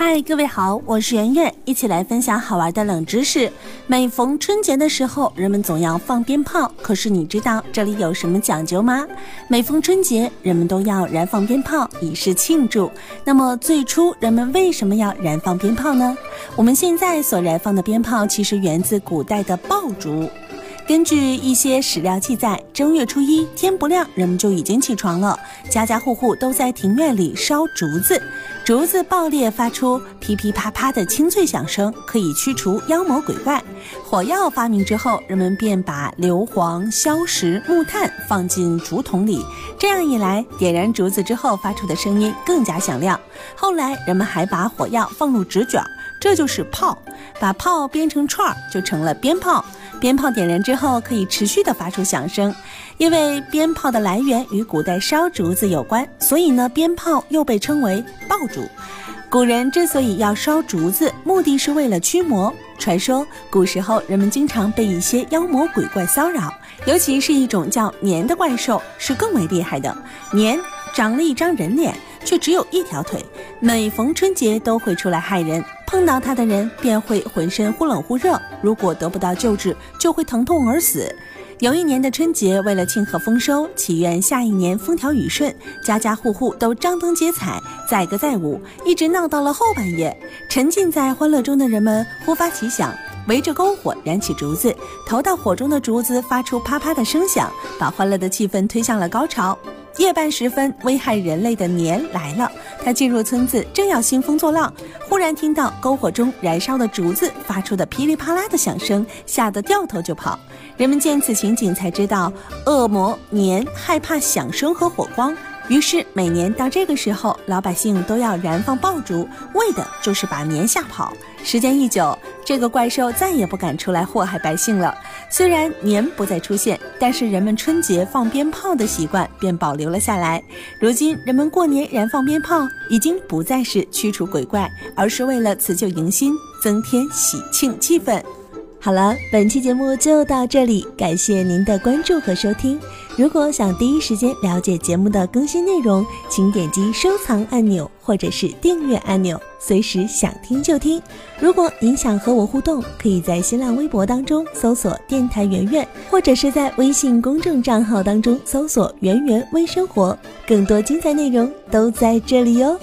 嗨，各位好，我是圆圆，一起来分享好玩的冷知识。每逢春节的时候，人们总要放鞭炮，可是你知道这里有什么讲究吗？每逢春节，人们都要燃放鞭炮以示庆祝。那么最初人们为什么要燃放鞭炮呢？我们现在所燃放的鞭炮其实源自古代的爆竹。根据一些史料记载，正月初一天不亮，人们就已经起床了，家家户户都在庭院里烧竹子，竹子爆裂发出噼噼啪啪的清脆响声，可以驱除妖魔鬼怪。火药发明之后，人们便把硫磺、硝石、木炭放进竹筒里，这样一来，点燃竹子之后发出的声音更加响亮。后来，人们还把火药放入纸卷，这就是炮，把炮编成串儿，就成了鞭炮。鞭炮点燃之后可以持续的发出响声，因为鞭炮的来源与古代烧竹子有关，所以呢，鞭炮又被称为爆竹。古人之所以要烧竹子，目的是为了驱魔。传说古时候人们经常被一些妖魔鬼怪骚扰，尤其是一种叫年的怪兽是更为厉害的。年长了一张人脸，却只有一条腿，每逢春节都会出来害人。碰到他的人便会浑身忽冷忽热，如果得不到救治，就会疼痛而死。有一年的春节，为了庆贺丰收，祈愿下一年风调雨顺，家家户户都张灯结彩，载歌载舞，一直闹到了后半夜。沉浸在欢乐中的人们忽发奇想，围着篝火燃起竹子，投到火中的竹子发出啪啪的声响，把欢乐的气氛推向了高潮。夜半时分，危害人类的年来了。他进入村子，正要兴风作浪，忽然听到篝火中燃烧的竹子发出的噼里啪啦的响声，吓得掉头就跑。人们见此情景，才知道恶魔年害怕响声和火光。于是每年到这个时候，老百姓都要燃放爆竹，为的就是把年吓跑。时间一久，这个怪兽再也不敢出来祸害百姓了。虽然年不再出现，但是人们春节放鞭炮的习惯便保留了下来。如今，人们过年燃放鞭炮，已经不再是驱除鬼怪，而是为了辞旧迎新，增添喜庆气氛。好了，本期节目就到这里，感谢您的关注和收听。如果想第一时间了解节目的更新内容，请点击收藏按钮或者是订阅按钮，随时想听就听。如果您想和我互动，可以在新浪微博当中搜索“电台圆圆”，或者是在微信公众账号当中搜索“圆圆微生活”，更多精彩内容都在这里哟。